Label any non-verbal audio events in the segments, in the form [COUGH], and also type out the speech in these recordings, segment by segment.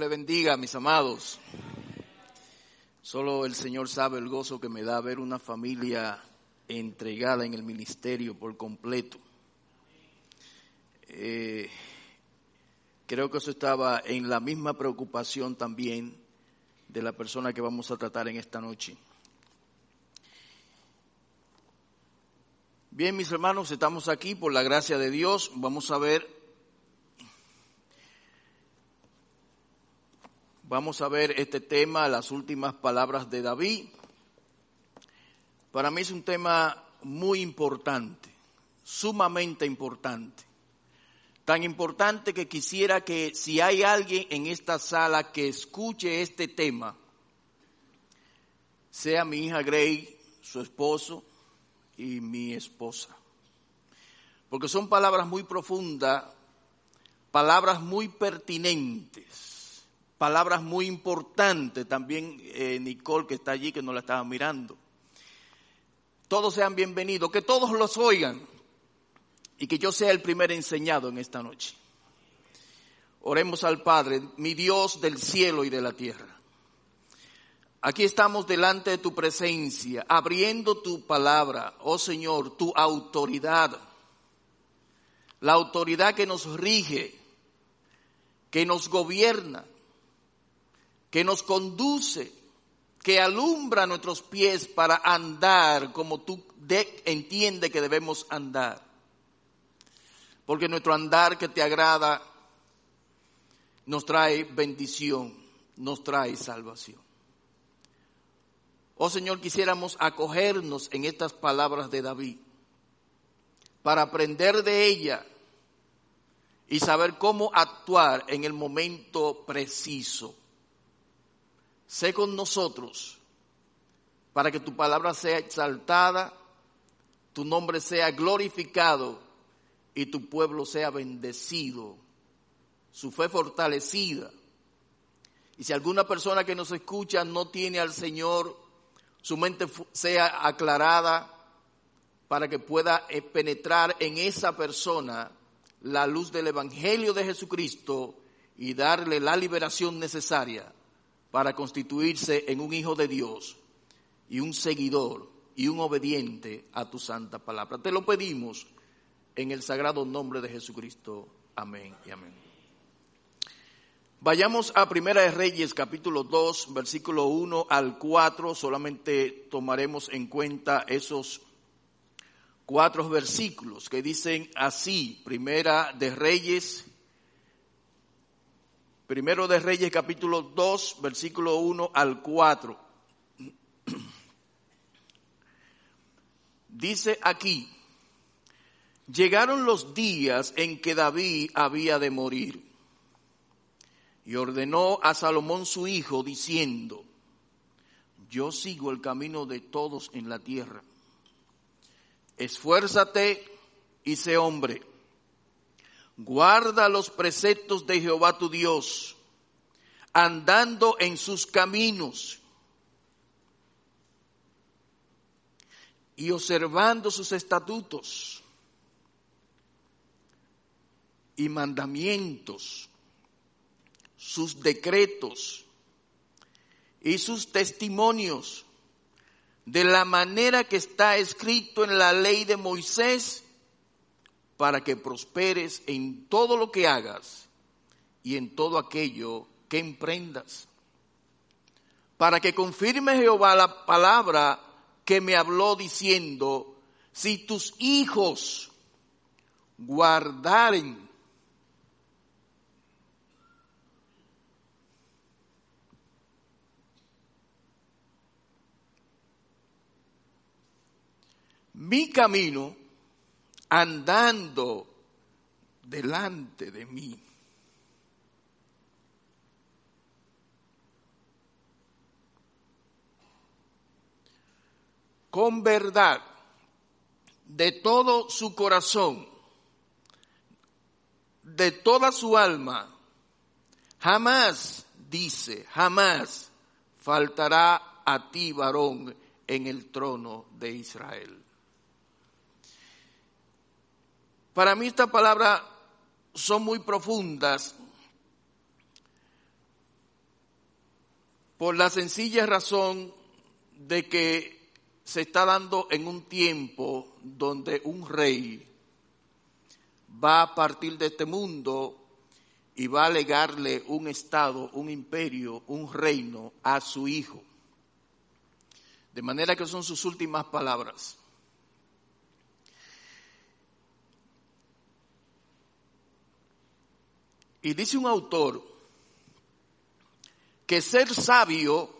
Le bendiga, mis amados. Solo el Señor sabe el gozo que me da ver una familia entregada en el ministerio por completo. Eh, creo que eso estaba en la misma preocupación también de la persona que vamos a tratar en esta noche. Bien, mis hermanos, estamos aquí por la gracia de Dios. Vamos a ver Vamos a ver este tema, las últimas palabras de David. Para mí es un tema muy importante, sumamente importante. Tan importante que quisiera que si hay alguien en esta sala que escuche este tema, sea mi hija Gray, su esposo y mi esposa. Porque son palabras muy profundas, palabras muy pertinentes palabras muy importantes, también eh, Nicole que está allí, que nos la estaba mirando. Todos sean bienvenidos, que todos los oigan y que yo sea el primer enseñado en esta noche. Oremos al Padre, mi Dios del cielo y de la tierra. Aquí estamos delante de tu presencia, abriendo tu palabra, oh Señor, tu autoridad, la autoridad que nos rige, que nos gobierna, que nos conduce, que alumbra nuestros pies para andar como tú entiendes que debemos andar. Porque nuestro andar que te agrada nos trae bendición, nos trae salvación. Oh Señor, quisiéramos acogernos en estas palabras de David para aprender de ella y saber cómo actuar en el momento preciso sé con nosotros para que tu palabra sea exaltada, tu nombre sea glorificado y tu pueblo sea bendecido, su fe fortalecida. Y si alguna persona que nos escucha no tiene al Señor, su mente sea aclarada para que pueda eh, penetrar en esa persona la luz del Evangelio de Jesucristo y darle la liberación necesaria para constituirse en un hijo de Dios y un seguidor y un obediente a tu santa palabra. Te lo pedimos en el sagrado nombre de Jesucristo. Amén y amén. Vayamos a Primera de Reyes, capítulo 2, versículo 1 al 4. Solamente tomaremos en cuenta esos cuatro versículos que dicen así. Primera de Reyes, Primero de Reyes capítulo 2, versículo 1 al 4. Dice aquí, llegaron los días en que David había de morir y ordenó a Salomón su hijo diciendo, yo sigo el camino de todos en la tierra. Esfuérzate y sé hombre Guarda los preceptos de Jehová tu Dios, andando en sus caminos y observando sus estatutos y mandamientos, sus decretos y sus testimonios, de la manera que está escrito en la ley de Moisés para que prosperes en todo lo que hagas y en todo aquello que emprendas. Para que confirme Jehová la palabra que me habló diciendo, si tus hijos guardaren mi camino, andando delante de mí. Con verdad, de todo su corazón, de toda su alma, jamás, dice, jamás faltará a ti varón en el trono de Israel. Para mí estas palabras son muy profundas por la sencilla razón de que se está dando en un tiempo donde un rey va a partir de este mundo y va a legarle un estado, un imperio, un reino a su hijo. De manera que son sus últimas palabras. Y dice un autor que ser sabio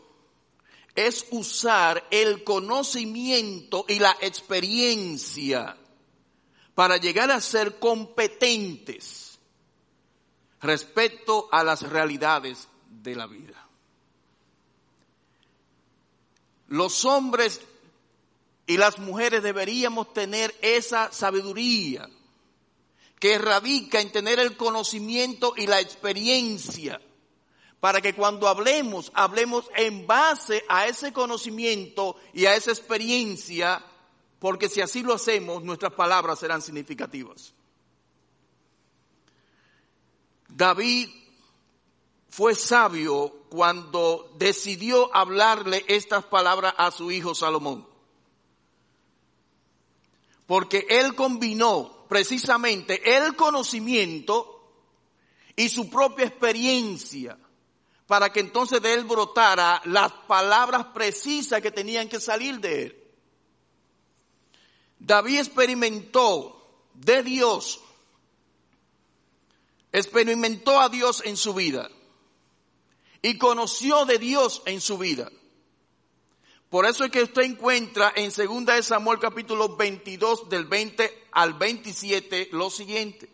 es usar el conocimiento y la experiencia para llegar a ser competentes respecto a las realidades de la vida. Los hombres y las mujeres deberíamos tener esa sabiduría que radica en tener el conocimiento y la experiencia para que cuando hablemos, hablemos en base a ese conocimiento y a esa experiencia, porque si así lo hacemos, nuestras palabras serán significativas. David fue sabio cuando decidió hablarle estas palabras a su hijo Salomón. Porque él combinó precisamente el conocimiento y su propia experiencia para que entonces de él brotara las palabras precisas que tenían que salir de él. David experimentó de Dios, experimentó a Dios en su vida y conoció de Dios en su vida. Por eso es que usted encuentra en 2 de Samuel capítulo 22 del 20 al 27 lo siguiente.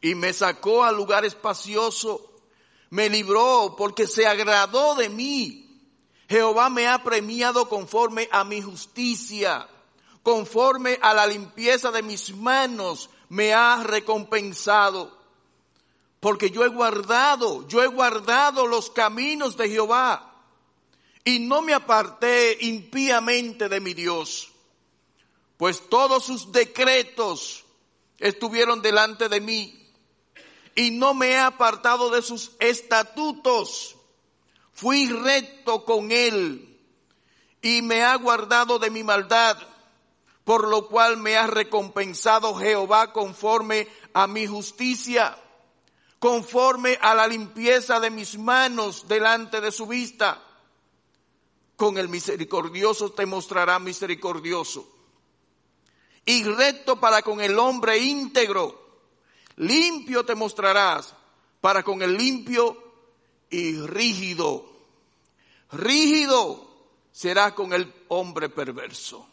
Y me sacó al lugar espacioso me libró porque se agradó de mí. Jehová me ha premiado conforme a mi justicia, conforme a la limpieza de mis manos, me ha recompensado. Porque yo he guardado, yo he guardado los caminos de Jehová y no me aparté impíamente de mi Dios, pues todos sus decretos estuvieron delante de mí y no me he apartado de sus estatutos. Fui recto con él y me ha guardado de mi maldad, por lo cual me ha recompensado Jehová conforme a mi justicia, conforme a la limpieza de mis manos delante de su vista. Con el misericordioso te mostrará misericordioso y recto para con el hombre íntegro limpio te mostrarás para con el limpio y rígido. Rígido será con el hombre perverso.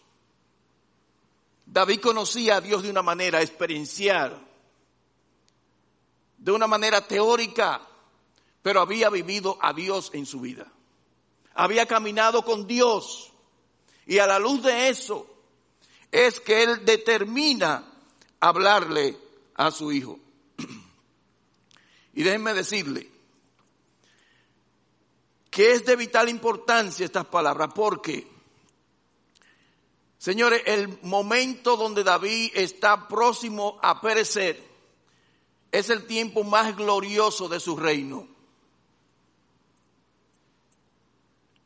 David conocía a Dios de una manera experiencial, de una manera teórica, pero había vivido a Dios en su vida. Había caminado con Dios y a la luz de eso es que él determina hablarle a su hijo. [CLEARS THROAT] Y déjenme decirle que es de vital importancia estas palabras, porque, señores, el momento donde David está próximo a perecer es el tiempo más glorioso de su reino.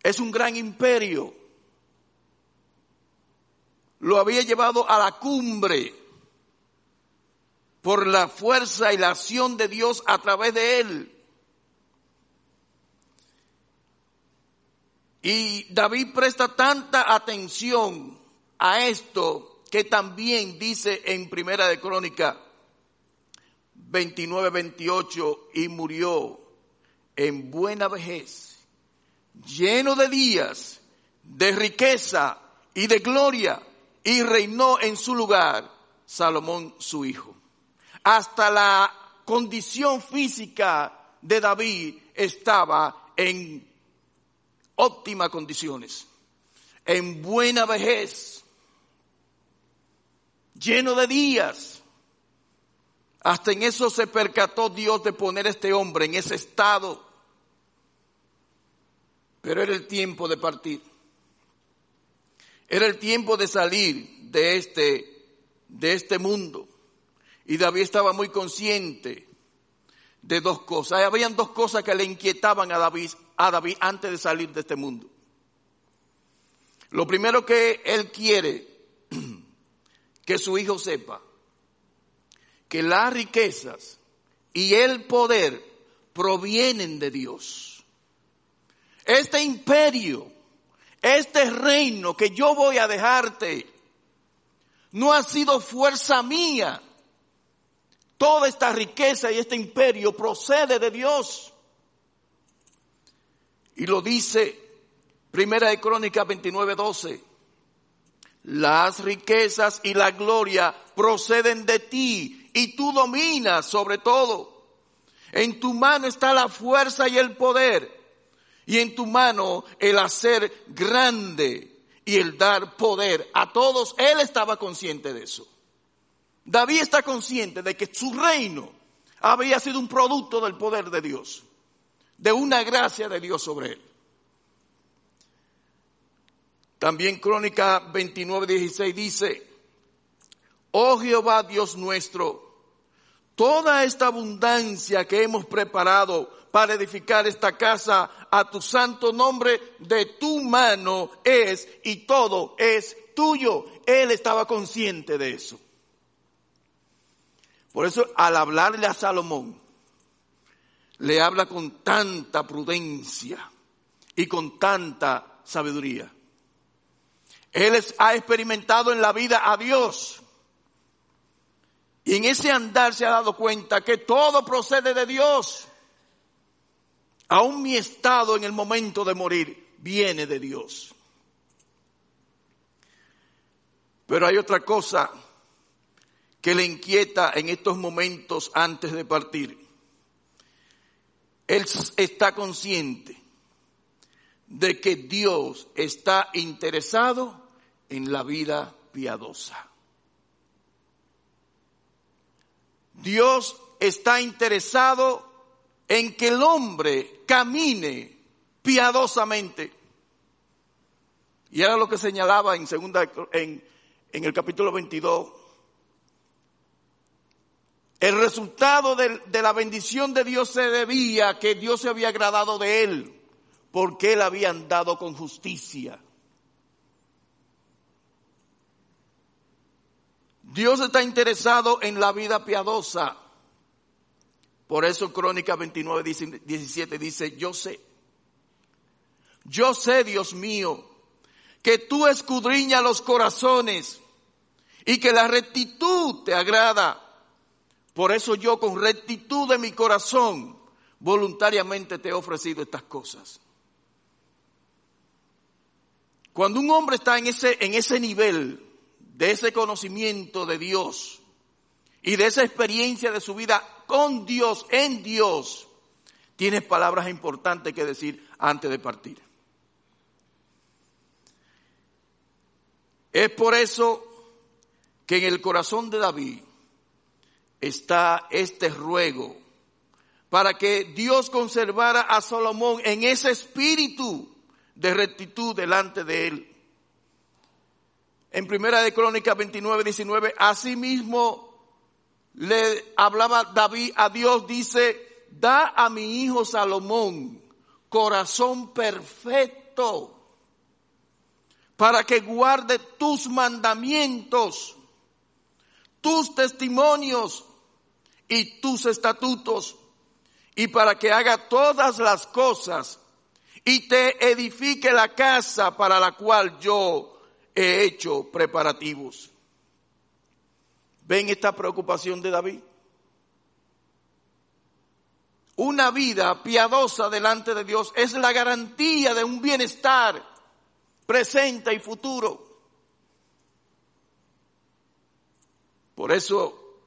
Es un gran imperio. Lo había llevado a la cumbre por la fuerza y la acción de Dios a través de él. Y David presta tanta atención a esto que también dice en Primera de Crónica 29, 28, y murió en buena vejez, lleno de días, de riqueza y de gloria, y reinó en su lugar Salomón su hijo hasta la condición física de David estaba en óptimas condiciones, en buena vejez, lleno de días. Hasta en eso se percató Dios de poner a este hombre en ese estado. Pero era el tiempo de partir. Era el tiempo de salir de este, de este mundo. Y David estaba muy consciente de dos cosas. Habían dos cosas que le inquietaban a David, a David antes de salir de este mundo. Lo primero que él quiere [CLEARS THROAT] que su hijo sepa, que las riquezas y el poder provienen de Dios. Este imperio, este reino que yo voy a dejarte, no ha sido fuerza mía. Toda esta riqueza y este imperio procede de Dios. Y lo dice Primera de Crónica 29, 12. Las riquezas y la gloria proceden de ti y tú dominas sobre todo. En tu mano está la fuerza y el poder y en tu mano el hacer grande y el dar poder a todos. Él estaba consciente de eso. David está consciente de que su reino había sido un producto del poder de Dios, de una gracia de Dios sobre él. También Crónica 29, 16 dice, oh Jehová Dios nuestro, toda esta abundancia que hemos preparado para edificar esta casa a tu santo nombre, de tu mano es y todo es tuyo. Él estaba consciente de eso. Por eso al hablarle a Salomón, le habla con tanta prudencia y con tanta sabiduría. Él ha experimentado en la vida a Dios. Y en ese andar se ha dado cuenta que todo procede de Dios. Aún mi estado en el momento de morir viene de Dios. Pero hay otra cosa que le inquieta en estos momentos antes de partir. Él está consciente de que Dios está interesado en la vida piadosa. Dios está interesado en que el hombre camine piadosamente. Y era lo que señalaba en segunda en, en el capítulo 22. El resultado de, de la bendición de Dios se debía a que Dios se había agradado de él porque él había andado con justicia. Dios está interesado en la vida piadosa. Por eso Crónica 29, 17 dice, yo sé, yo sé, Dios mío, que tú escudriñas los corazones y que la rectitud te agrada. Por eso yo con rectitud de mi corazón voluntariamente te he ofrecido estas cosas. Cuando un hombre está en ese, en ese nivel de ese conocimiento de Dios y de esa experiencia de su vida con Dios, en Dios, tienes palabras importantes que decir antes de partir. Es por eso que en el corazón de David está este ruego para que Dios conservara a Salomón en ese espíritu de rectitud delante de él. En primera de Crónicas 29, 19, asimismo le hablaba David a Dios, dice, da a mi hijo Salomón corazón perfecto para que guarde tus mandamientos, tus testimonios y tus estatutos, y para que haga todas las cosas y te edifique la casa para la cual yo he hecho preparativos. ¿Ven esta preocupación de David? Una vida piadosa delante de Dios es la garantía de un bienestar presente y futuro. Por eso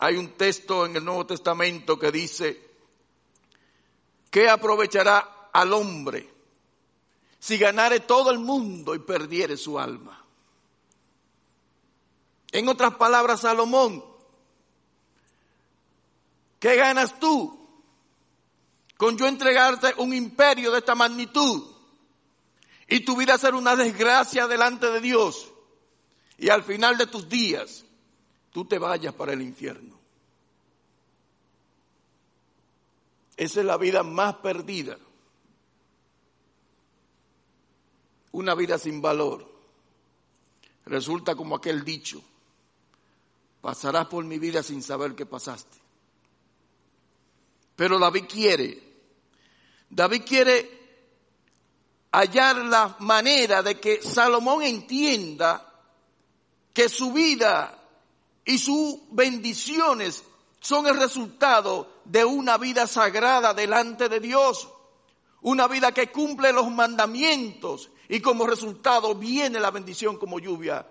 hay un texto en el Nuevo Testamento que dice, ¿qué aprovechará al hombre si ganare todo el mundo y perdiere su alma? En otras palabras, Salomón, ¿qué ganas tú con yo entregarte un imperio de esta magnitud y tu vida ser una desgracia delante de Dios y al final de tus días tú te vayas para el infierno? Esa es la vida más perdida. Una vida sin valor. Resulta como aquel dicho, pasarás por mi vida sin saber qué pasaste. Pero David quiere, David quiere hallar la manera de que Salomón entienda que su vida y sus bendiciones son el resultado de una vida sagrada delante de Dios, una vida que cumple los mandamientos y como resultado viene la bendición como lluvia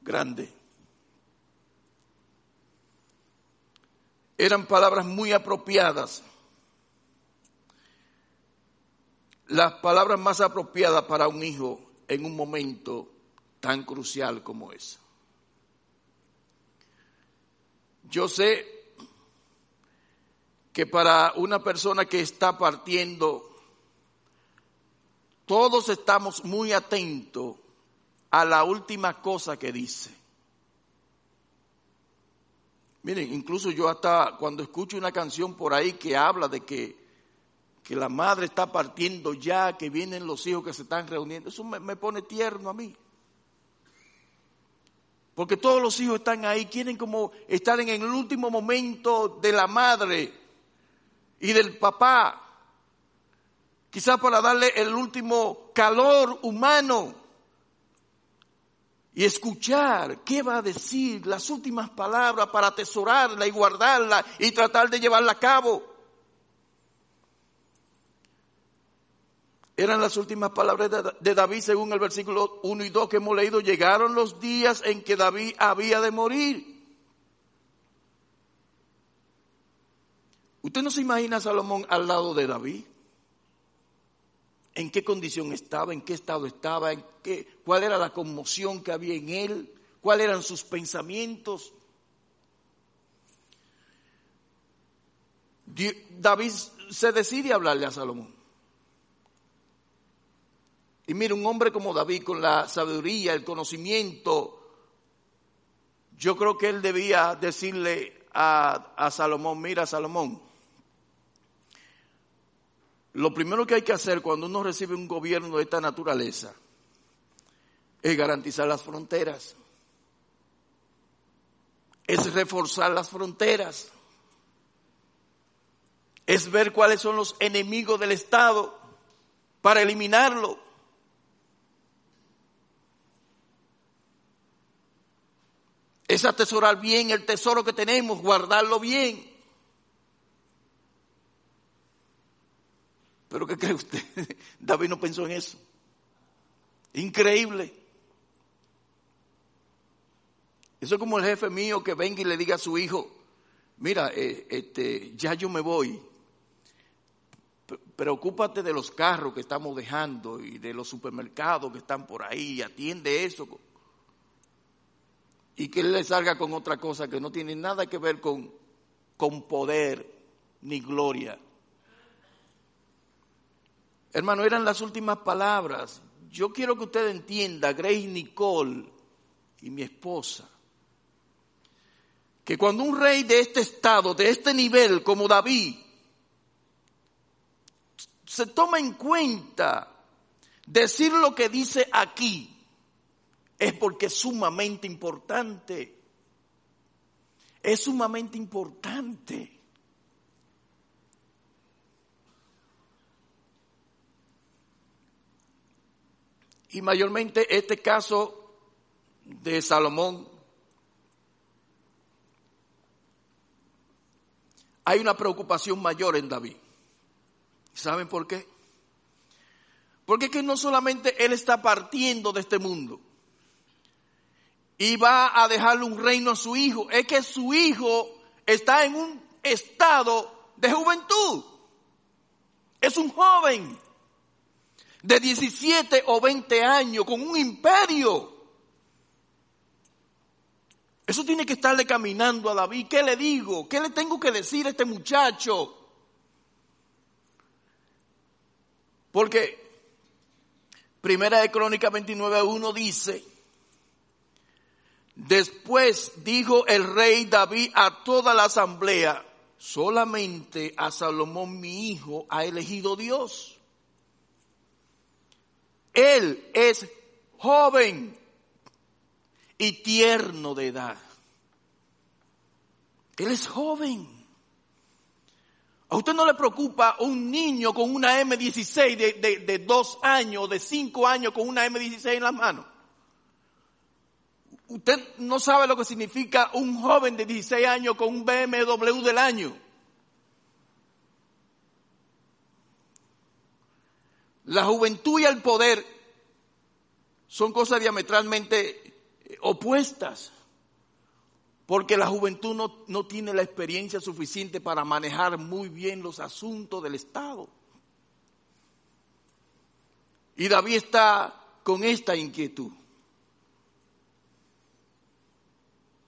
grande. Eran palabras muy apropiadas, las palabras más apropiadas para un hijo en un momento tan crucial como ese. Yo sé que para una persona que está partiendo, todos estamos muy atentos a la última cosa que dice. Miren, incluso yo hasta cuando escucho una canción por ahí que habla de que, que la madre está partiendo ya, que vienen los hijos que se están reuniendo, eso me, me pone tierno a mí. Porque todos los hijos están ahí, quieren como estar en el último momento de la madre y del papá. Quizás para darle el último calor humano y escuchar qué va a decir, las últimas palabras para atesorarla y guardarla y tratar de llevarla a cabo. Eran las últimas palabras de David según el versículo 1 y 2 que hemos leído. Llegaron los días en que David había de morir. ¿Usted no se imagina a Salomón al lado de David? ¿En qué condición estaba? ¿En qué estado estaba? ¿En qué, ¿Cuál era la conmoción que había en él? ¿Cuáles eran sus pensamientos? David se decide a hablarle a Salomón. Y mira, un hombre como David, con la sabiduría, el conocimiento, yo creo que él debía decirle a, Salomón, mira Salomón, lo primero que hay que hacer cuando uno recibe un gobierno de esta naturaleza es garantizar las fronteras, es reforzar las fronteras, es ver cuáles son los enemigos del Estado para eliminarlo. es atesorar bien el tesoro que tenemos, guardarlo bien. Pero ¿qué cree usted? [LAUGHS] David no pensó en eso. Increíble. Eso es como el jefe mío que venga y le diga a su hijo, mira, eh, este, ya yo me voy. Preocúpate de los carros que estamos dejando y de los supermercados que están por ahí, atiende eso y que él le salga con otra cosa que no tiene nada que ver con, con poder ni gloria. Hermano, eran las últimas palabras. Yo quiero que usted entienda, Grace Nicole y mi esposa, que cuando un rey de este estado, de este nivel como David, se toma en cuenta decir lo que dice aquí, es porque es sumamente importante. Es sumamente importante. Y mayormente este caso de Salomón, hay una preocupación mayor en David. ¿Saben por qué? Porque es que no solamente él está partiendo de este mundo, y va a dejarle un reino a su hijo. Es que su hijo está en un estado de juventud. Es un joven de 17 o 20 años con un imperio. Eso tiene que estarle caminando a David. ¿Qué le digo? ¿Qué le tengo que decir a este muchacho? Porque Primera de Crónica 29.1 dice, Después dijo el rey David a toda la asamblea, solamente a Salomón mi hijo ha elegido Dios. Él es joven y tierno de edad. Él es joven. ¿A usted no le preocupa un niño con una M16 de, de, dos años, de cinco años con una M16 en las manos? Usted no sabe lo que significa un joven de 16 años con un BMW del año. La juventud y el poder son cosas diametralmente opuestas, porque la juventud no, no, tiene la experiencia suficiente para manejar muy bien los asuntos del Estado. Y David está con esta inquietud.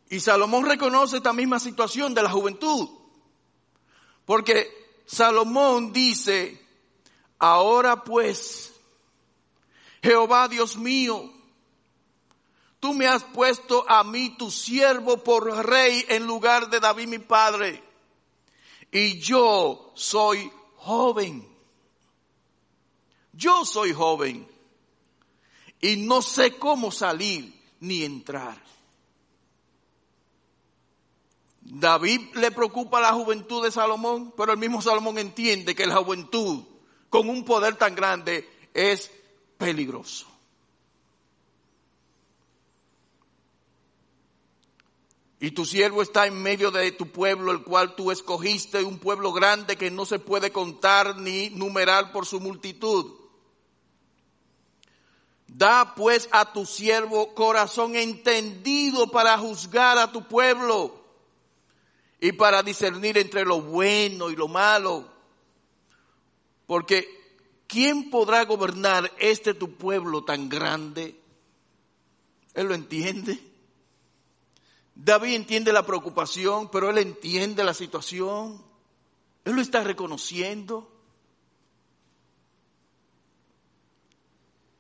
Y Salomón reconoce esta misma situación de la juventud. Porque Salomón dice, ahora pues, Jehová Dios mío, tú me has puesto a mí tu siervo por rey en lugar de David mi padre. Y yo soy joven. Yo soy joven. Y no sé cómo salir ni entrar. David le preocupa la juventud de Salomón, pero el mismo Salomón entiende que la juventud con un poder tan grande es peligroso. Y tu siervo está en medio de tu pueblo, el cual tú escogiste, un pueblo grande que no se puede contar ni numerar por su multitud. Da pues a tu siervo corazón entendido para juzgar a tu pueblo y para discernir entre lo bueno y lo malo. Porque ¿quién podrá gobernar este tu pueblo tan grande? Él lo entiende. David entiende la preocupación, pero él entiende la situación. Él lo está reconociendo.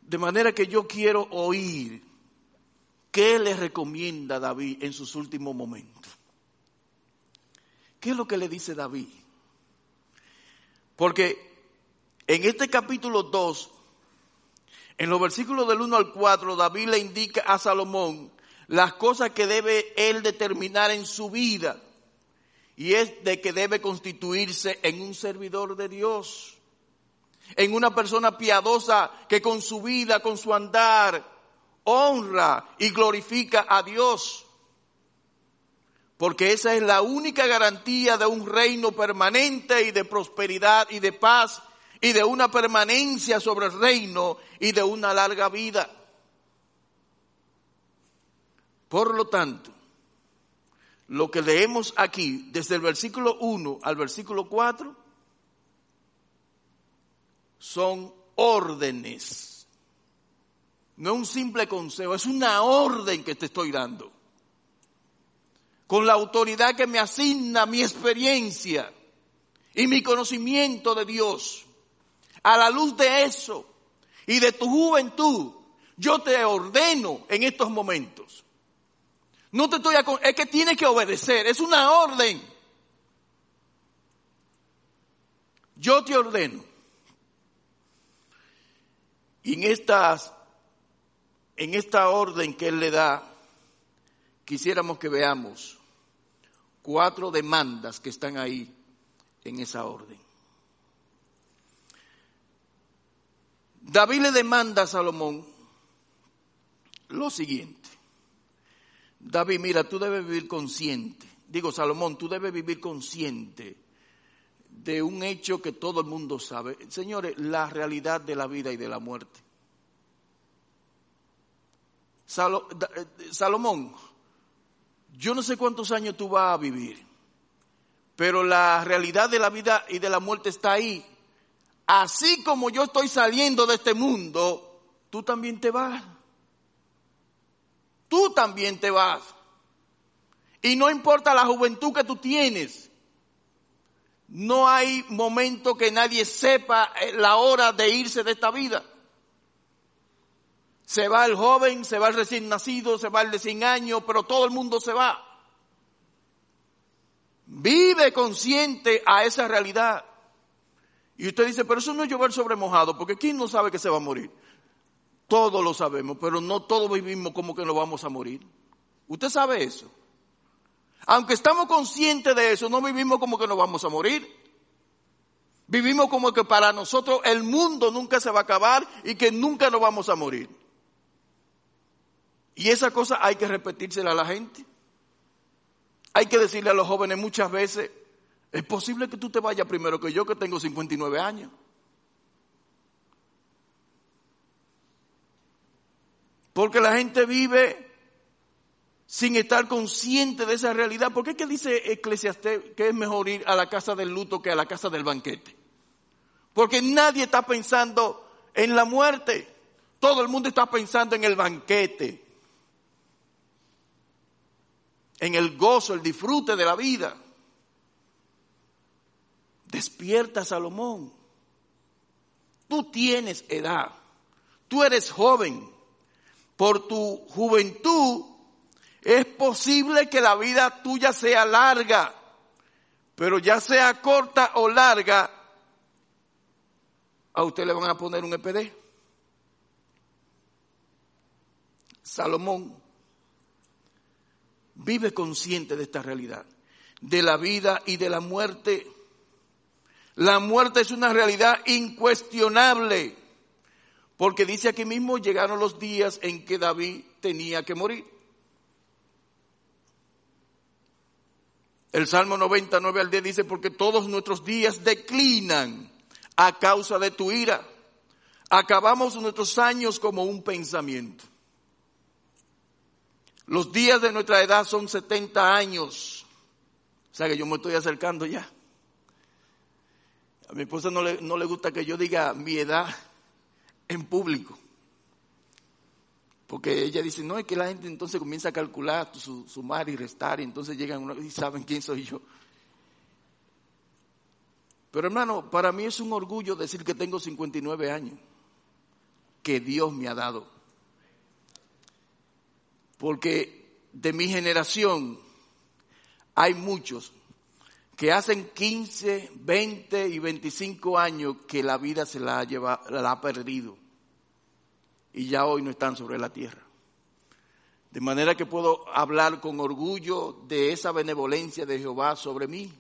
De manera que yo quiero oír qué le recomienda David en sus últimos momentos. ¿Qué es lo que le dice David? Porque en este capítulo 2, en los versículos del 1 al 4, David le indica a Salomón las cosas que debe él determinar en su vida. Y es de que debe constituirse en un servidor de Dios, en una persona piadosa que con su vida, con su andar, honra y glorifica a Dios porque esa es la única garantía de un reino permanente y de prosperidad y de paz y de una permanencia sobre el reino y de una larga vida. Por lo tanto, lo que leemos aquí, desde el versículo 1 al versículo 4, son órdenes. No un simple consejo, es una orden que te estoy dando con la autoridad que me asigna mi experiencia y mi conocimiento de Dios. A la luz de eso y de tu juventud, yo te ordeno en estos momentos. No te estoy es que tienes que obedecer, es una orden. Yo te ordeno. Y en estas en esta orden que él le da, quisiéramos que veamos cuatro demandas que están ahí en esa orden. David le demanda a Salomón lo siguiente. David, mira, tú debes vivir consciente. Digo, Salomón, tú debes vivir consciente de un hecho que todo el mundo sabe. Señores, la realidad de la vida y de la muerte. Eh, Salomón, yo no sé cuántos años tú vas a vivir, pero la realidad de la vida y de la muerte está ahí. Así como yo estoy saliendo de este mundo, tú también te vas. Tú también te vas. Y no importa la juventud que tú tienes. No hay momento que nadie sepa eh, la hora de irse de esta vida. Se va el joven, se va el recién nacido, se va el de 100 años, pero todo el mundo se va. Vive consciente a esa realidad. Y usted dice, pero eso no es llover sobre mojado, porque ¿quién no sabe que se va a morir? Todos lo sabemos, pero no todos vivimos como que nos vamos a morir. ¿Usted sabe eso? Aunque estamos conscientes de eso, no vivimos como que nos vamos a morir. Vivimos como que para nosotros el mundo nunca se va a acabar y que nunca nos vamos a morir. Y esa cosa hay que repetírsela a la gente. Hay que decirle a los jóvenes muchas veces, es posible que tú te vayas primero que yo que tengo 59 años. Porque la gente vive sin estar consciente de esa realidad. ¿Por qué que dice Eclesiastés que es mejor ir a la casa del luto que a la casa del banquete? Porque nadie está pensando en la muerte. Todo el mundo está pensando en el banquete en el gozo, el disfrute de la vida. Despierta Salomón. Tú tienes edad. Tú eres joven. Por tu juventud es posible que la vida tuya sea larga. Pero ya sea corta o larga, a usted le van a poner un EPD. Salomón Vive consciente de esta realidad, de la vida y de la muerte. La muerte es una realidad incuestionable, porque dice aquí mismo, llegaron los días en que David tenía que morir. El Salmo 99 al 10 dice, porque todos nuestros días declinan a causa de tu ira. Acabamos nuestros años como un pensamiento. Los días de nuestra edad son 70 años. O sea que yo me estoy acercando ya. A mi esposa no le, no le gusta que yo diga mi edad en público. Porque ella dice, no, es que la gente entonces comienza a calcular, sumar y restar, y entonces llegan y saben quién soy yo. Pero hermano, para mí es un orgullo decir que tengo 59 años, que Dios me ha dado. Porque de mi generación hay muchos que hacen 15, 20 y 25 años que la vida se la ha, llevado, la ha perdido y ya hoy no están sobre la tierra. De manera que puedo hablar con orgullo de esa benevolencia de Jehová sobre mí.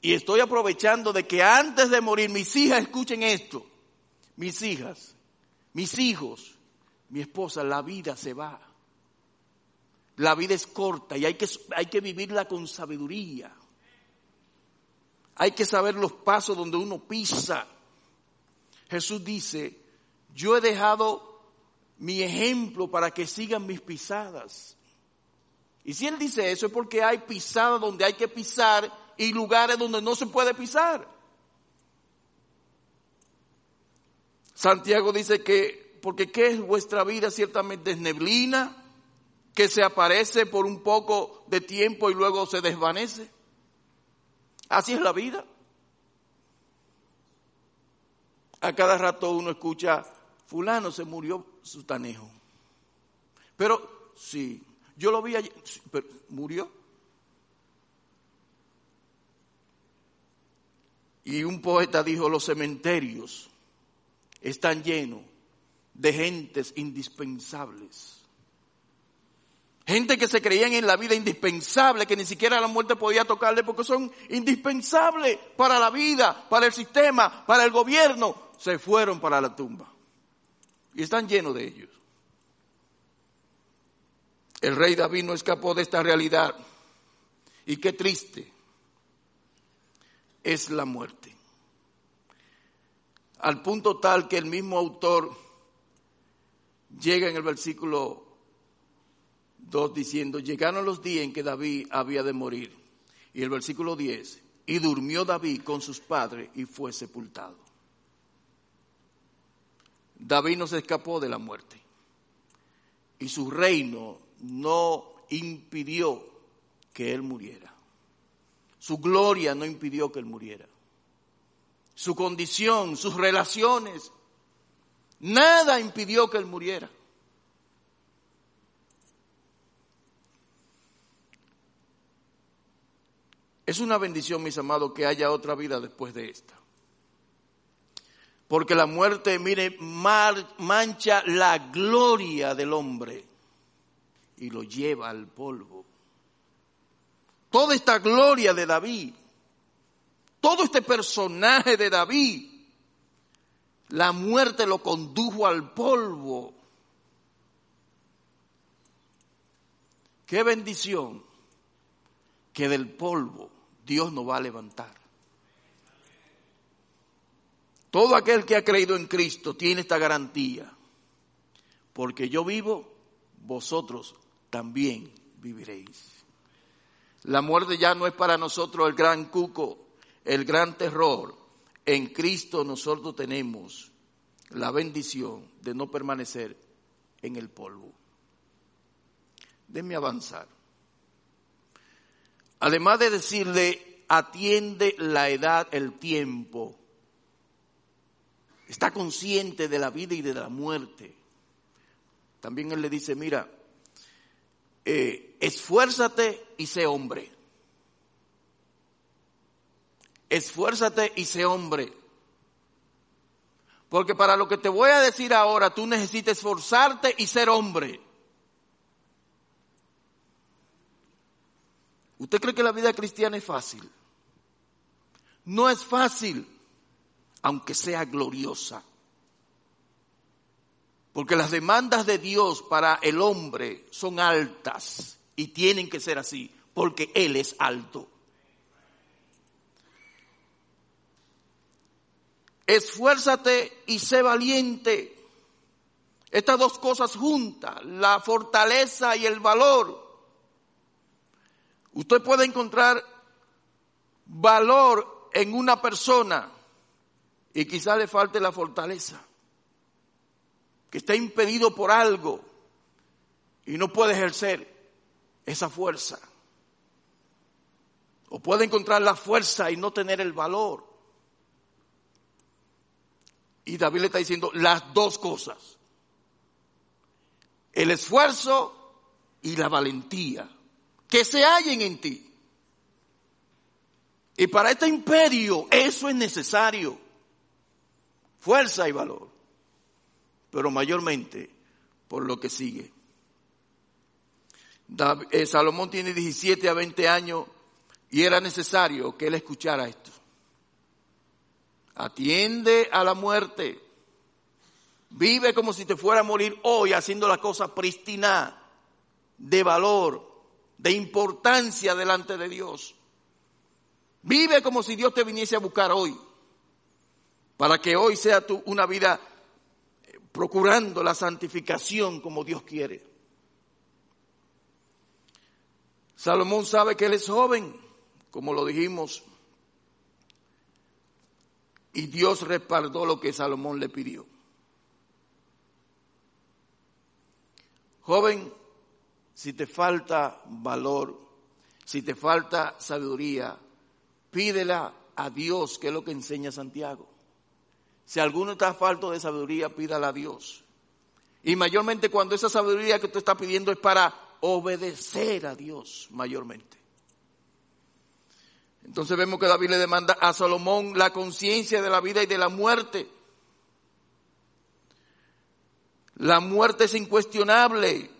Y estoy aprovechando de que antes de morir mis hijas escuchen esto. Mis hijas, mis hijos, mi esposa, la vida se va. La vida es corta y hay que, hay que vivirla con sabiduría. Hay que saber los pasos donde uno pisa. Jesús dice, yo he dejado mi ejemplo para que sigan mis pisadas. Y si Él dice eso es porque hay pisadas donde hay que pisar y lugares donde no se puede pisar. Santiago dice que porque ¿qué es vuestra vida? Ciertamente es neblina, que se aparece por un poco de tiempo y luego se desvanece. Así es la vida. A cada rato uno escucha, fulano se murió su tanejo. Pero sí, yo lo vi ayer, pero murió. Y un poeta dijo, los cementerios están llenos de gentes indispensables. Gente que se creían en la vida indispensable, que ni siquiera la muerte podía tocarle porque son indispensables para la vida, para el sistema, para el gobierno. Se fueron para la tumba. Y están llenos de ellos. El rey David no escapó de esta realidad. Y qué triste es la muerte. Al punto tal que el mismo autor llega en el versículo 2 diciendo, llegaron los días en que David había de morir. Y el versículo 10, y durmió David con sus padres y fue sepultado. David no se escapó de la muerte. Y su reino no impidió que él muriera. Su gloria no impidió que él muriera. Su condición, sus relaciones, Nada impidió que él muriera. Es una bendición, mis amados, que haya otra vida después de esta. Porque la muerte, mire, mancha la gloria del hombre y lo lleva al polvo. Toda esta gloria de David, todo este personaje de David, la muerte lo condujo al polvo. Qué bendición que del polvo Dios nos va a levantar. Todo aquel que ha creído en Cristo tiene esta garantía. Porque yo vivo, vosotros también viviréis. La muerte ya no es para nosotros el gran cuco, el gran terror. En Cristo nosotros tenemos la bendición de no permanecer en el polvo. Déme avanzar. Además de decirle, atiende la edad, el tiempo, está consciente de la vida y de la muerte. También él le dice, mira, eh, esfuérzate y sé hombre. Esfuérzate y sé hombre. Porque para lo que te voy a decir ahora, tú necesitas esforzarte y ser hombre. ¿Usted cree que la vida cristiana es fácil? No es fácil aunque sea gloriosa. Porque las demandas de Dios para el hombre son altas y tienen que ser así, porque Él es alto. Esfuérzate y sé valiente. Estas dos cosas juntas, la fortaleza y el valor. Usted puede encontrar valor en una persona y quizá le falte la fortaleza, que está impedido por algo y no puede ejercer esa fuerza. O puede encontrar la fuerza y no tener el valor. Y David le está diciendo las dos cosas. El esfuerzo y la valentía que se hallen en ti. Y para este imperio eso es necesario fuerza y valor, pero mayormente por lo que sigue. Eh, Salomón tiene 17 a 20 años y era necesario que él escuchara esto. Atiende a la muerte. Vive como si te fuera a morir hoy haciendo la cosa prístina, de valor, de importancia delante de Dios. Vive como si Dios te viniese a buscar hoy para que hoy sea tu, una vida eh, procurando la santificación como Dios quiere. Salomón sabe que él es joven, como lo dijimos, y Dios respaldó lo que Salomón le pidió. Joven, si te falta valor, si te falta sabiduría, pídela a Dios, que es lo que enseña Santiago. Si alguno está falto de sabiduría, pídala a Dios. Y mayormente cuando esa sabiduría que tú estás pidiendo es para obedecer a Dios, mayormente. Entonces vemos que David le demanda a Salomón la conciencia de la vida y de la muerte. La muerte es incuestionable.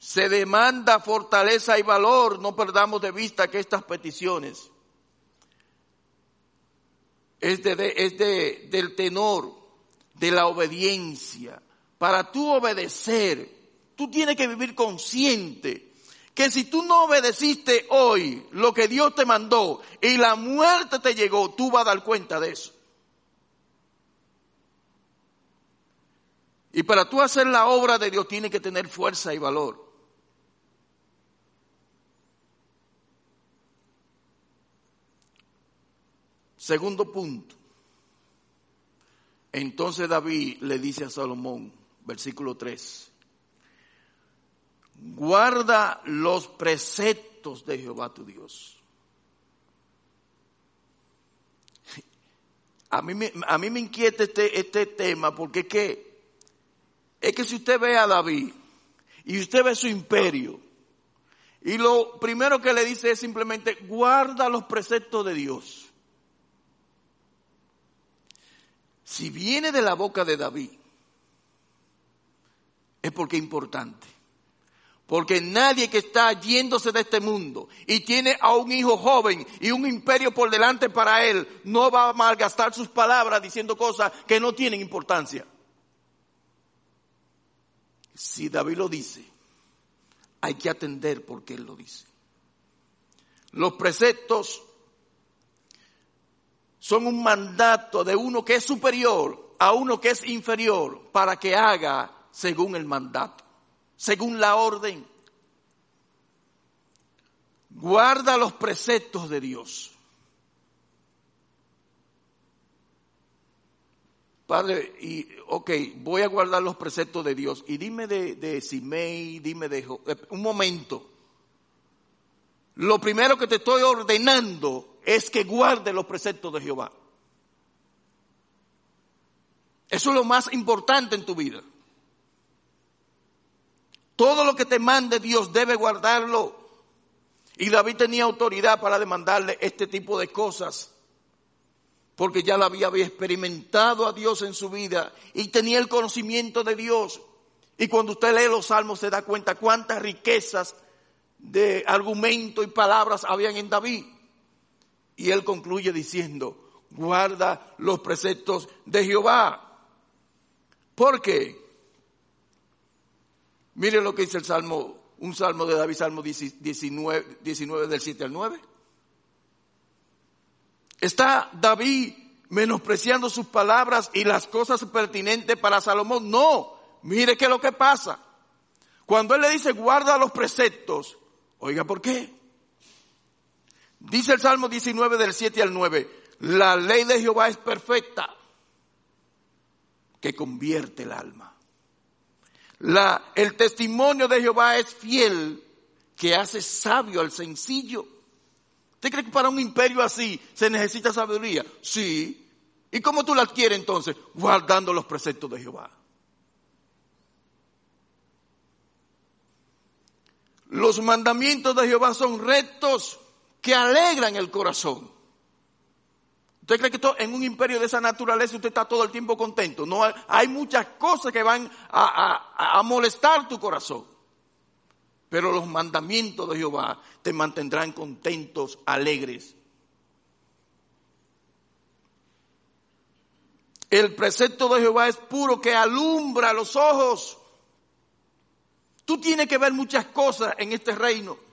Se demanda fortaleza y valor. No perdamos de vista que estas peticiones es, de, del tenor de la obediencia. Para tú obedecer, tú tienes que vivir consciente que si tú no obedeciste hoy lo que Dios te mandó y la muerte te llegó, tú vas a dar cuenta de eso. Y para tú hacer la obra de Dios tienes que tener fuerza y valor. Segundo punto. Entonces David le dice a Salomón, versículo 3, guarda los preceptos de Jehová tu Dios. A mí, me, a mí me inquieta este, este tema porque es que, es que si usted ve a David y usted ve su imperio, Y lo primero que le dice es simplemente, guarda los preceptos de Dios. Si viene de la boca de David, es porque es importante. Porque nadie que está yéndose de este mundo y tiene a un hijo joven y un imperio por delante para él, no va a malgastar sus palabras diciendo cosas que no tienen importancia. Si David lo dice, hay que atender porque él lo dice. Los preceptos son un mandato de uno que es superior a uno que es inferior para que haga según el mandato según la orden. Guarda los preceptos de Dios. Padre, y, ok, voy a guardar los preceptos de Dios. Y dime de, de Simei, dime de... Eh, un momento. Lo primero que te estoy ordenando es que guarde los preceptos de Jehová. Eso es lo más importante en tu vida. Todo lo que te mande Dios debe guardarlo. Y David tenía autoridad para demandarle este tipo de cosas. Porque ya la había, experimentado a Dios en su vida y tenía el conocimiento de Dios. Y cuando usted lee los salmos se da cuenta cuántas riquezas de argumento y palabras habían en David. Y él concluye diciendo, guarda los preceptos de Jehová. ¿Por qué? Miren lo que dice el Salmo, un Salmo de David, Salmo 19, 19 del 7 al 9. Está David menospreciando sus palabras y las cosas pertinentes para Salomón. No, mire qué es lo que pasa. Cuando él le dice guarda los preceptos, oiga, ¿por qué? Dice el Salmo 19 del 7 al 9, la ley de Jehová es perfecta, que convierte el alma. La, el testimonio de Jehová es fiel, que hace sabio al sencillo. ¿Usted cree que para un imperio así se necesita sabiduría? Sí. ¿Y cómo tú la adquieres entonces? Guardando los preceptos de Jehová. Los mandamientos de Jehová son rectos que alegran el corazón. ¿Usted cree que en un imperio de esa naturaleza usted está todo el tiempo contento? No, hay muchas cosas que van a, a molestar tu corazón. Pero los mandamientos de Jehová te mantendrán contentos, alegres. El precepto de Jehová es puro que alumbra los ojos. Tú tienes que ver muchas cosas en este reino.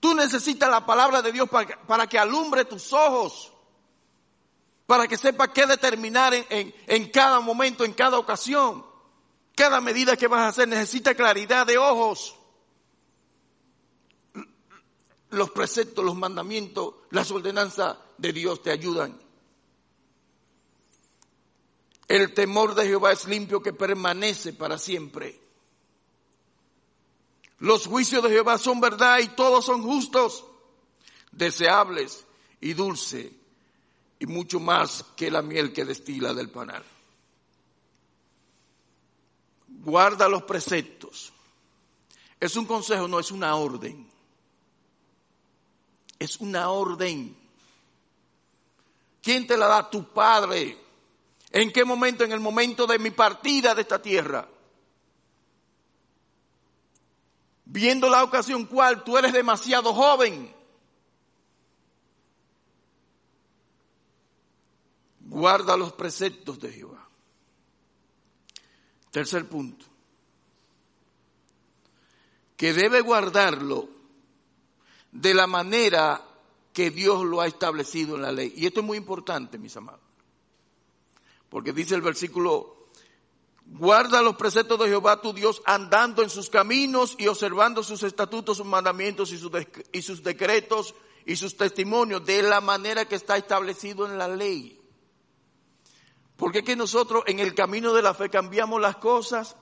Tú necesitas la palabra de Dios para, que alumbre tus ojos para que sepa qué determinar en, cada momento, en cada ocasión. Cada medida que vas a hacer necesita claridad de ojos. Los preceptos, los mandamientos, las ordenanzas de Dios te ayudan. El temor de Jehová es limpio que permanece para siempre. Los juicios de Jehová son verdad y todos son justos, deseables y dulces y mucho más que la miel que destila del panal. Guarda los preceptos. Es un consejo, no es una orden. Es una orden. ¿Quién te la da? Tu padre. ¿En qué momento? En el momento de mi partida de esta tierra. Viendo la ocasión cual tú eres demasiado joven guarda los preceptos de Jehová. Tercer punto, que debe guardarlo de la manera que Dios lo ha establecido en la ley. Y esto es muy importante, mis amados, porque dice el versículo, guarda los preceptos de Jehová tu Dios andando en sus caminos y observando sus estatutos, sus mandamientos y sus, y sus decretos y sus testimonios de la manera que está establecido en la ley. Porque es que nosotros en el camino de la fe cambiamos las cosas.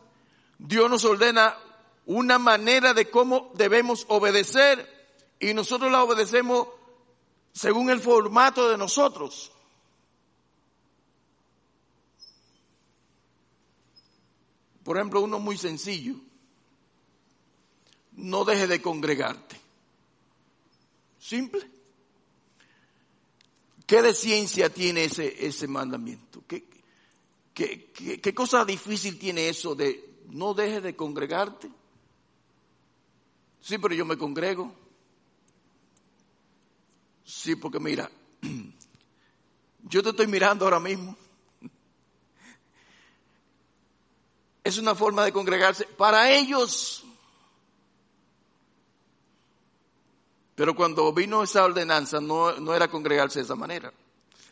Dios nos ordena una manera de cómo debemos obedecer y nosotros la obedecemos según el formato de nosotros. Por ejemplo, uno muy sencillo. no dejes de congregarte. Simple. ¿Qué de ciencia tiene ese, ese mandamiento? ¿Qué, qué, qué, cosa difícil tiene eso de no dejes de congregarte? Sí, pero yo me congrego. Sí, porque mira, [CLEARS THROAT] yo te estoy mirando ahora mismo. Es una forma de congregarse para ellos. Pero cuando vino esa ordenanza no, no era congregarse de esa manera.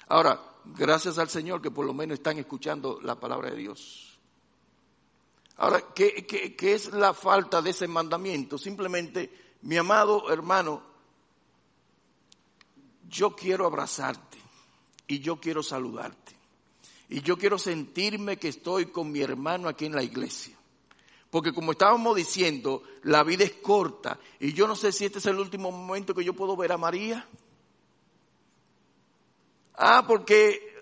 Ahora, gracias al Señor que por lo menos están escuchando la palabra de Dios. Ahora, ¿qué, qué, qué es la falta de ese mandamiento? Simplemente, mi amado hermano, yo quiero abrazarte y yo quiero saludarte. Y yo quiero sentirme que estoy con mi hermano aquí en la iglesia. Porque como estábamos diciendo, la vida es corta. Y yo no sé si este es el último momento que yo puedo ver a María. Ah, porque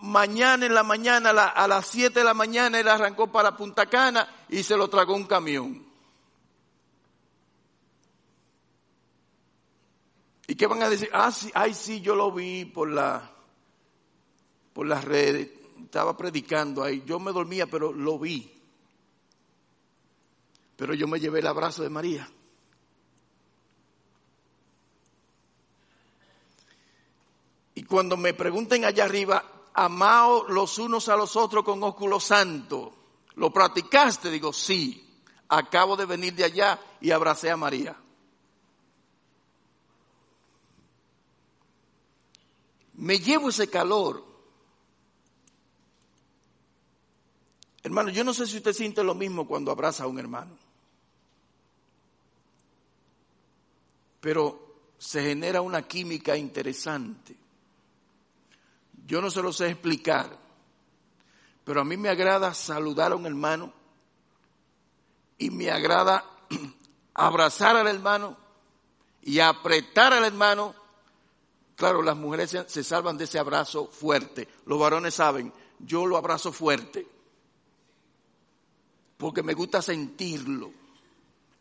mañana en la mañana, a las 7 de la mañana, él arrancó para Punta Cana y se lo tragó un camión. ¿Y qué van a decir? Ah, sí, ay, sí, yo lo vi por la, por las redes estaba predicando ahí, yo me dormía, pero lo vi. Pero yo me llevé el abrazo de María. Y cuando me pregunten allá arriba, amaos los unos a los otros con óculo santo, ¿lo practicaste? Digo, sí, acabo de venir de allá y abracé a María. Me llevo ese calor Hermano, yo no sé si usted siente lo mismo cuando abraza a un hermano. Pero se genera una química interesante. Yo no se lo sé explicar, pero a mí me agrada saludar a un hermano y me agrada [CLEARS THROAT] abrazar al hermano y apretar al hermano. Claro, las mujeres se salvan de ese abrazo fuerte. Los varones saben, yo lo abrazo fuerte porque me gusta sentirlo.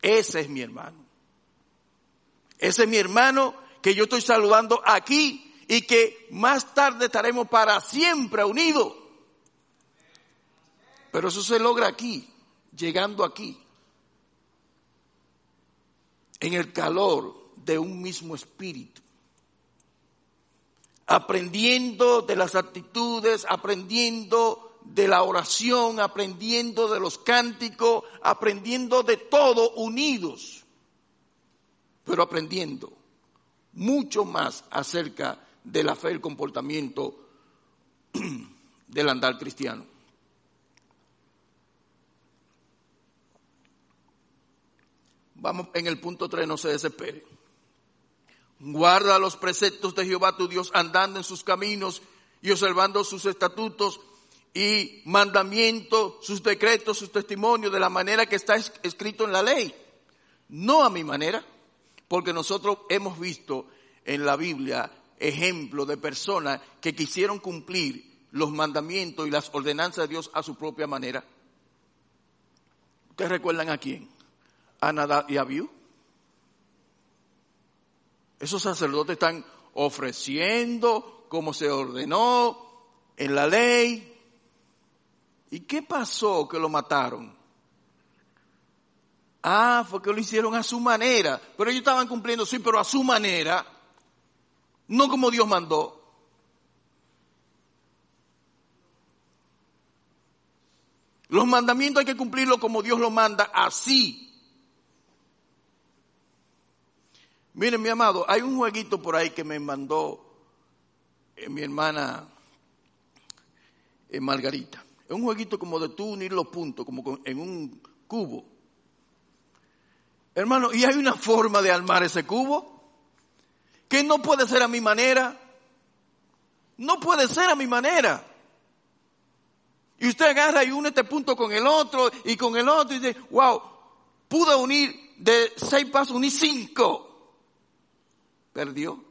Ese es mi hermano. Ese es mi hermano que yo estoy saludando aquí y que más tarde estaremos para siempre unidos. Pero eso se logra aquí, llegando aquí, en el calor de un mismo espíritu, aprendiendo de las actitudes, aprendiendo de la oración, aprendiendo de los cánticos, aprendiendo de todo unidos, pero aprendiendo mucho más acerca de la fe el comportamiento [CLEARS THROAT] del andar cristiano. Vamos en el punto 3, no se desespere. Guarda los preceptos de Jehová tu Dios andando en sus caminos y observando sus estatutos y mandamientos, sus decretos, sus testimonios de la manera que está escrito en la ley. No a mi manera, porque nosotros hemos visto en la Biblia ejemplos de personas que quisieron cumplir los mandamientos y las ordenanzas de Dios a su propia manera. ¿Ustedes recuerdan a quién? A Nadab y Abiú. Esos sacerdotes están ofreciendo como se ordenó en la ley, ¿Y qué pasó que lo mataron? Ah, fue que lo hicieron a su manera. Pero ellos estaban cumpliendo, sí, pero a su manera. No como Dios mandó. Los mandamientos hay que cumplirlos como Dios lo manda, así. Miren, mi amado, hay un jueguito por ahí que me mandó eh, mi hermana eh, Margarita. Es un jueguito como de tú unir los puntos, como en un cubo. Hermano, y hay una forma de armar ese cubo que no puede ser a mi manera. No puede ser a mi manera. Y usted agarra y une este punto con el otro y con el otro y dice, wow, pude unir de seis pasos, uní cinco. Perdió.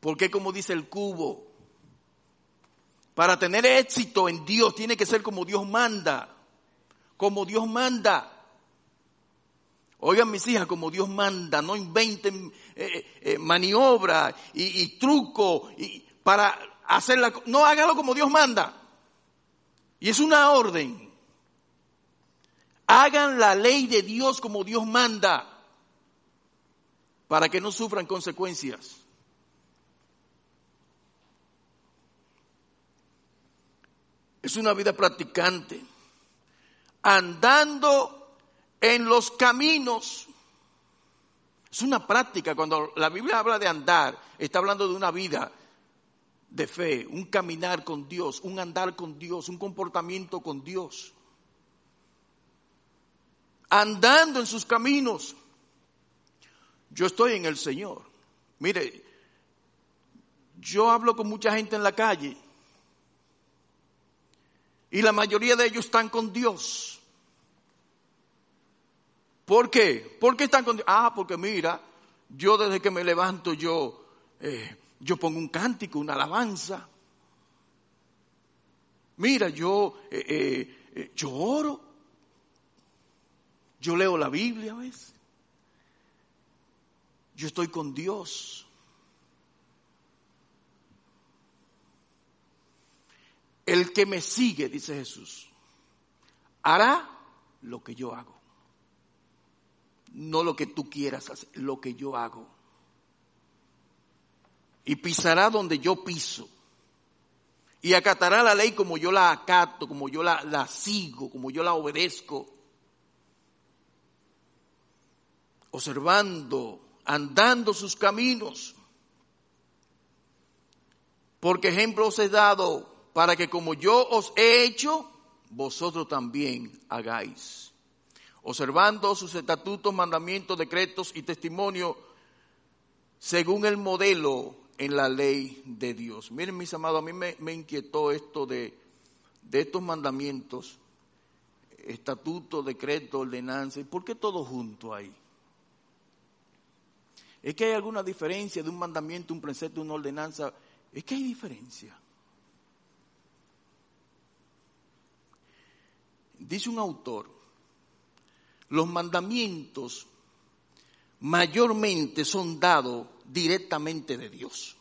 Porque como dice el cubo, para tener éxito en Dios tiene que ser como Dios manda, como Dios manda. Oigan mis hijas como Dios manda, no inventen eh, eh, maniobra y, y truco y para hacerla. No hágalo como Dios manda. Y es una orden. Hagan la ley de Dios como Dios manda para que no sufran consecuencias. Es una vida practicante, andando en los caminos. Es una práctica, cuando la Biblia habla de andar, está hablando de una vida de fe, un caminar con Dios, un andar con Dios, un comportamiento con Dios. Andando en sus caminos. Yo estoy en el Señor. Mire, yo hablo con mucha gente en la calle y la mayoría de ellos están con Dios. ¿Por qué? ¿Por qué están con Dios? Ah, porque mira, yo desde que me levanto yo, eh, yo pongo un cántico, una alabanza. Mira, yo, eh, eh, yo oro. Yo leo la Biblia a veces. Yo estoy con Dios. El que me sigue, dice Jesús, hará lo que yo hago. No lo que tú quieras hacer, lo que yo hago. Y pisará donde yo piso. Y acatará la ley como yo la acato, como yo la, la sigo, como yo la obedezco. Observando andando sus caminos. Porque ejemplo os he dado para que como yo os he hecho, vosotros también hagáis. Observando sus estatutos, mandamientos, decretos y testimonios según el modelo en la ley de Dios. Miren mis amados, a mí me, inquietó esto de, de estos mandamientos, estatutos, decretos, ordenanzas. ¿Por qué todo junto ahí? Es que hay alguna diferencia de un mandamiento, un precepto, una ordenanza. Es que hay diferencia. Dice un autor, los mandamientos mayormente son dados directamente de Dios.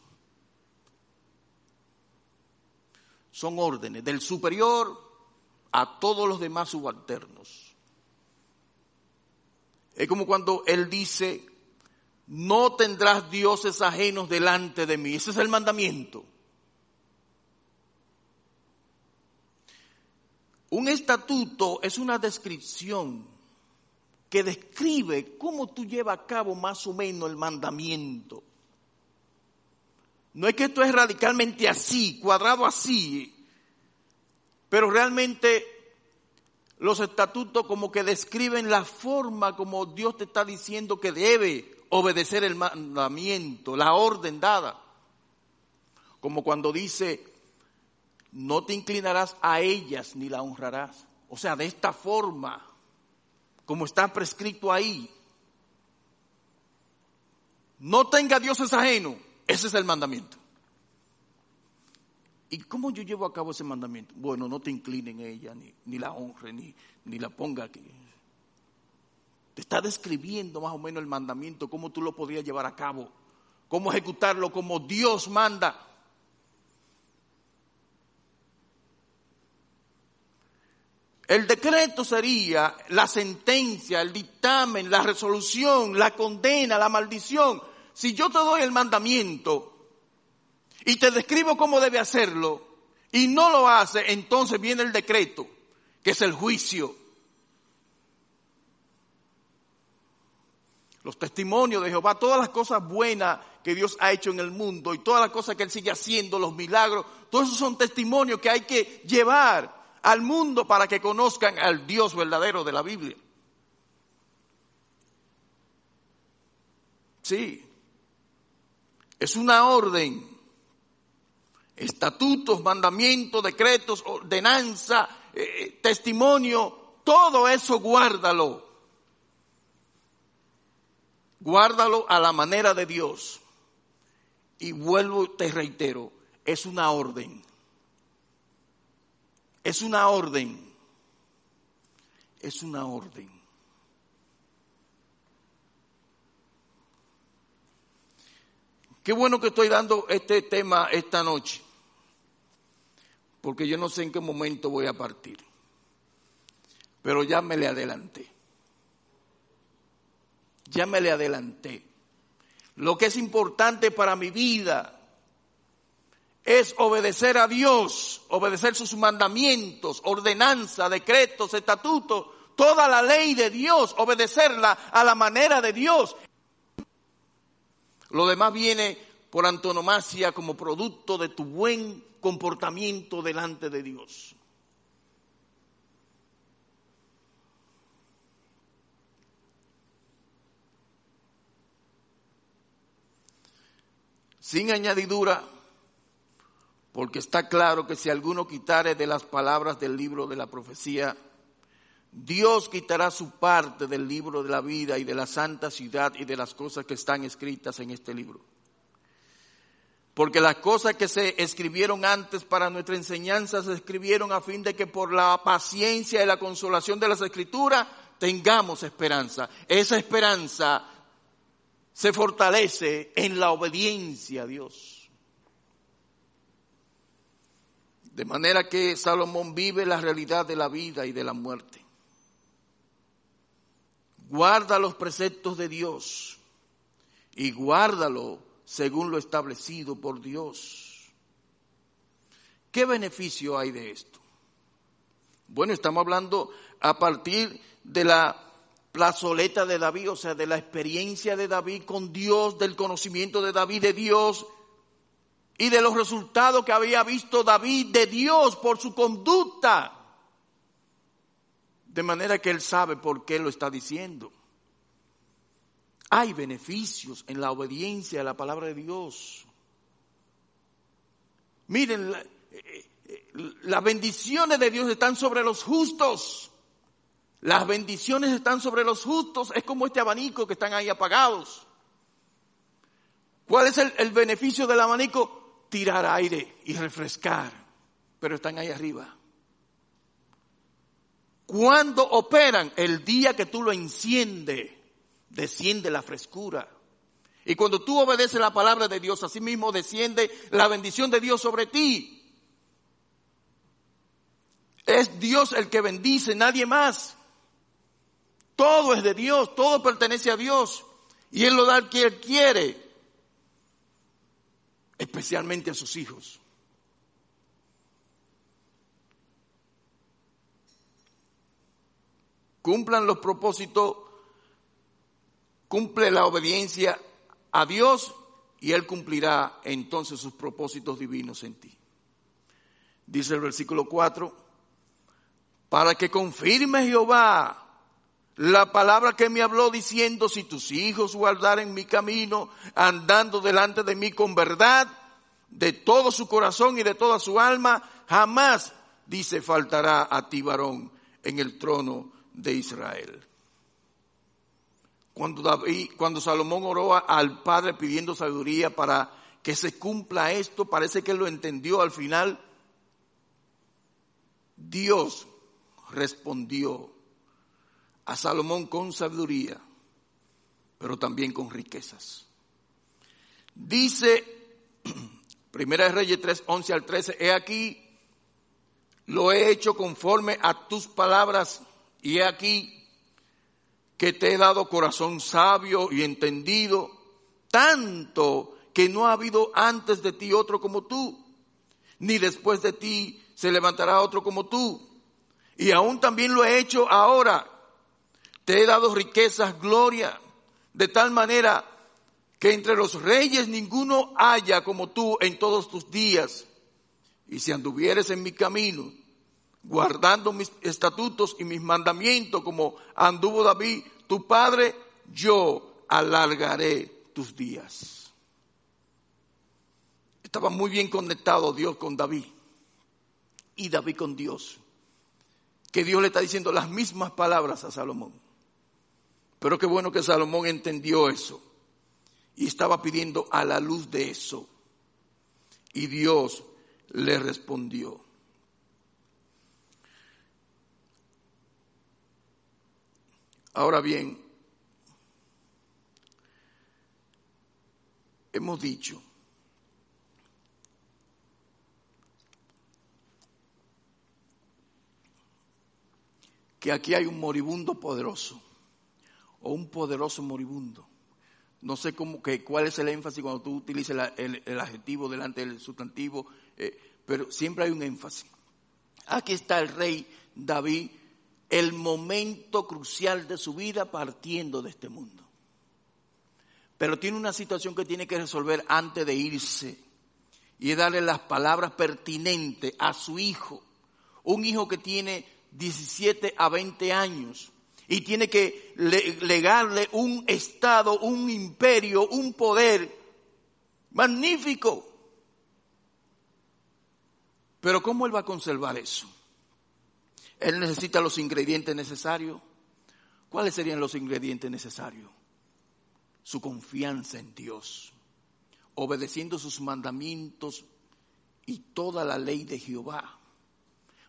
Son órdenes del superior a todos los demás subalternos. Es como cuando él dice, no tendrás dioses ajenos delante de mí. Ese es el mandamiento. Un estatuto es una descripción que describe cómo tú llevas a cabo más o menos el mandamiento. No es que esto es radicalmente así, cuadrado así, pero realmente los estatutos como que describen la forma como Dios te está diciendo que debe obedecer el mandamiento, la orden dada. Como cuando dice, no te inclinarás a ellas ni la honrarás. O sea, de esta forma, como está prescrito ahí. No tenga dioses ajenos. Ese es el mandamiento. ¿Y cómo yo llevo a cabo ese mandamiento? Bueno, no te inclinen a ella, ni, ni la honre, ni, ni la ponga aquí está describiendo más o menos el mandamiento, cómo tú lo podrías llevar a cabo, cómo ejecutarlo como Dios manda. El decreto sería la sentencia, el dictamen, la resolución, la condena, la maldición. Si yo te doy el mandamiento y te describo cómo debe hacerlo y no lo hace, entonces viene el decreto, que es el juicio. los testimonios de Jehová, todas las cosas buenas que Dios ha hecho en el mundo y todas las cosas que Él sigue haciendo, los milagros, todos esos son testimonios que hay que llevar al mundo para que conozcan al Dios verdadero de la Biblia. Sí, es una orden, estatutos, mandamientos, decretos, ordenanza, eh, eh, testimonio, todo eso guárdalo Guárdalo a la manera de Dios. Y vuelvo, te reitero, es una orden. Es una orden. Es una orden. Qué bueno que estoy dando este tema esta noche, porque yo no sé en qué momento voy a partir, pero ya me le adelanté. Ya me le adelanté. Lo que es importante para mi vida, es obedecer a Dios, obedecer sus mandamientos, ordenanza, decretos, estatutos, toda la ley de Dios, obedecerla a la manera de Dios. Lo demás viene por antonomasia como producto de tu buen comportamiento delante de Dios. Sin añadidura, porque está claro que si alguno quitare de las palabras del libro de la profecía, Dios quitará su parte del libro de la vida y de la santa ciudad y de las cosas que están escritas en este libro. Porque las cosas que se escribieron antes para nuestra enseñanza se escribieron a fin de que por la paciencia y la consolación de las escrituras tengamos esperanza. Esa esperanza se fortalece en la obediencia a Dios. De manera que Salomón vive la realidad de la vida y de la muerte. Guarda los preceptos de Dios y guárdalo según lo establecido por Dios. ¿Qué beneficio hay de esto? Bueno, estamos hablando a partir de la plazoleta de David, o sea, de la experiencia de David con Dios, del conocimiento de David de Dios, y de los resultados que había visto David de Dios por su conducta. De manera que él sabe por qué lo está diciendo. Hay beneficios en la obediencia a la palabra de Dios. Miren, eh, eh, las bendiciones de Dios están sobre los justos. Las bendiciones están sobre los justos. Es como este abanico que están ahí apagados. ¿Cuál es el, el beneficio del abanico? Tirar aire y refrescar, pero están ahí arriba. Cuando operan? El día que tú lo enciendes, desciende la frescura. Y cuando tú obedeces la palabra de Dios, así mismo desciende la bendición de Dios sobre ti. Es Dios el que bendice, nadie más. Todo es de Dios, todo pertenece a Dios. Y Él lo da al que Él quiere especialmente a sus hijos. Cumplan los propósitos, cumple la obediencia a Dios y Él cumplirá entonces sus propósitos divinos en ti. Dice el versículo 4, para que confirme Jehová la palabra que me habló diciendo, si tus hijos guardaren mi camino, andando delante de mí con verdad, de todo su corazón y de toda su alma, jamás, dice, faltará a ti varón en el trono de Israel. Cuando, David, cuando Salomón oró al Padre pidiendo sabiduría para que se cumpla esto, parece que lo entendió al final. Dios respondió a Salomón con sabiduría, pero también con riquezas. Dice [CLEARS THROAT] Primera de Reyes 3, 11 al 13, he aquí, lo he hecho conforme a tus palabras y he aquí que te he dado corazón sabio y entendido, tanto que no ha habido antes de ti otro como tú, ni después de ti se levantará otro como tú. Y aún también lo he hecho ahora te he dado riquezas, gloria, de tal manera que entre los reyes ninguno haya como tú en todos tus días. Y si anduvieres en mi camino, guardando mis estatutos y mis mandamientos como anduvo David, tu padre, yo alargaré tus días. Estaba muy bien conectado Dios con David y David con Dios. Que Dios le está diciendo las mismas palabras a Salomón. Pero qué bueno que Salomón entendió eso y estaba pidiendo a la luz de eso. Y Dios le respondió. Ahora bien, hemos dicho que aquí hay un moribundo poderoso o un poderoso moribundo. No sé cómo, que, cuál es el énfasis cuando tú utilizas el, adjetivo delante del sustantivo, eh, pero siempre hay un énfasis. Aquí está el rey David, el momento crucial de su vida partiendo de este mundo. Pero tiene una situación que tiene que resolver antes de irse y es darle las palabras pertinentes a su hijo, un hijo que tiene 17 a 20 años y tiene que legarle un estado, un imperio, un poder magnífico. Pero ¿cómo él va a conservar eso? Él necesita los ingredientes necesarios. ¿Cuáles serían los ingredientes necesarios? Su confianza en Dios, obedeciendo sus mandamientos y toda la ley de Jehová,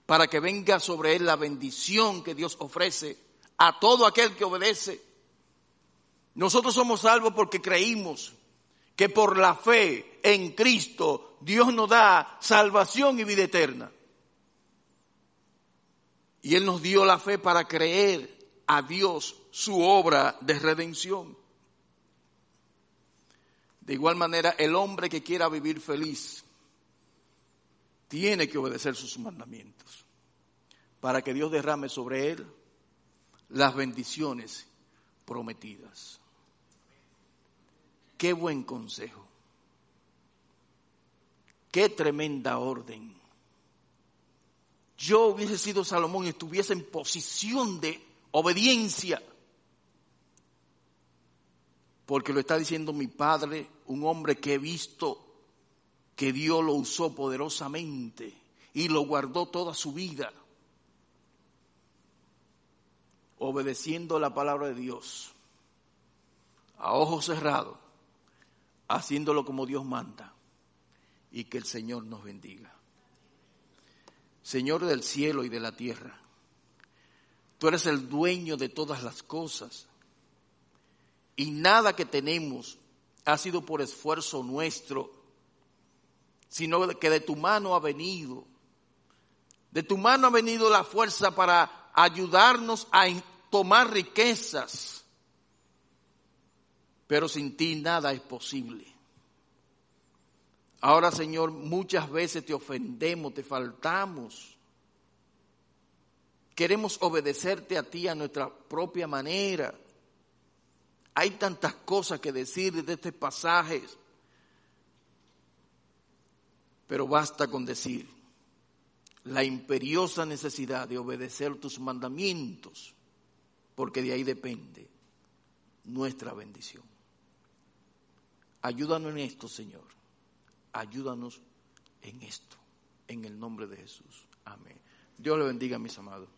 para que venga sobre él la bendición que Dios ofrece a todo aquel que obedece. Nosotros somos salvos porque creímos que por la fe en Cristo Dios nos da salvación y vida eterna. Y Él nos dio la fe para creer a Dios su obra de redención. De igual manera, el hombre que quiera vivir feliz tiene que obedecer sus mandamientos para que Dios derrame sobre él las bendiciones prometidas. Qué buen consejo. Qué tremenda orden. Yo hubiese sido Salomón y estuviese en posición de obediencia. Porque lo está diciendo mi padre, un hombre que he visto que Dios lo usó poderosamente y lo guardó toda su vida, obedeciendo la palabra de Dios, a ojos cerrados, haciéndolo como Dios manda, y que el Señor nos bendiga. Señor del cielo y de la tierra, tú eres el dueño de todas las cosas y nada que tenemos ha sido por esfuerzo nuestro, sino que de tu mano ha venido. De tu mano ha venido la fuerza para ayudarnos a tomar riquezas. Pero sin ti nada es posible. Ahora, Señor, muchas veces te ofendemos, te faltamos. Queremos obedecerte a ti a nuestra propia manera. Hay tantas cosas que decir de este pasaje, pero basta con decir la imperiosa necesidad de obedecer tus mandamientos, porque de ahí depende nuestra bendición. Ayúdanos en esto, Señor. Ayúdanos en esto, en el nombre de Jesús. Amén. Dios le bendiga, mis amados.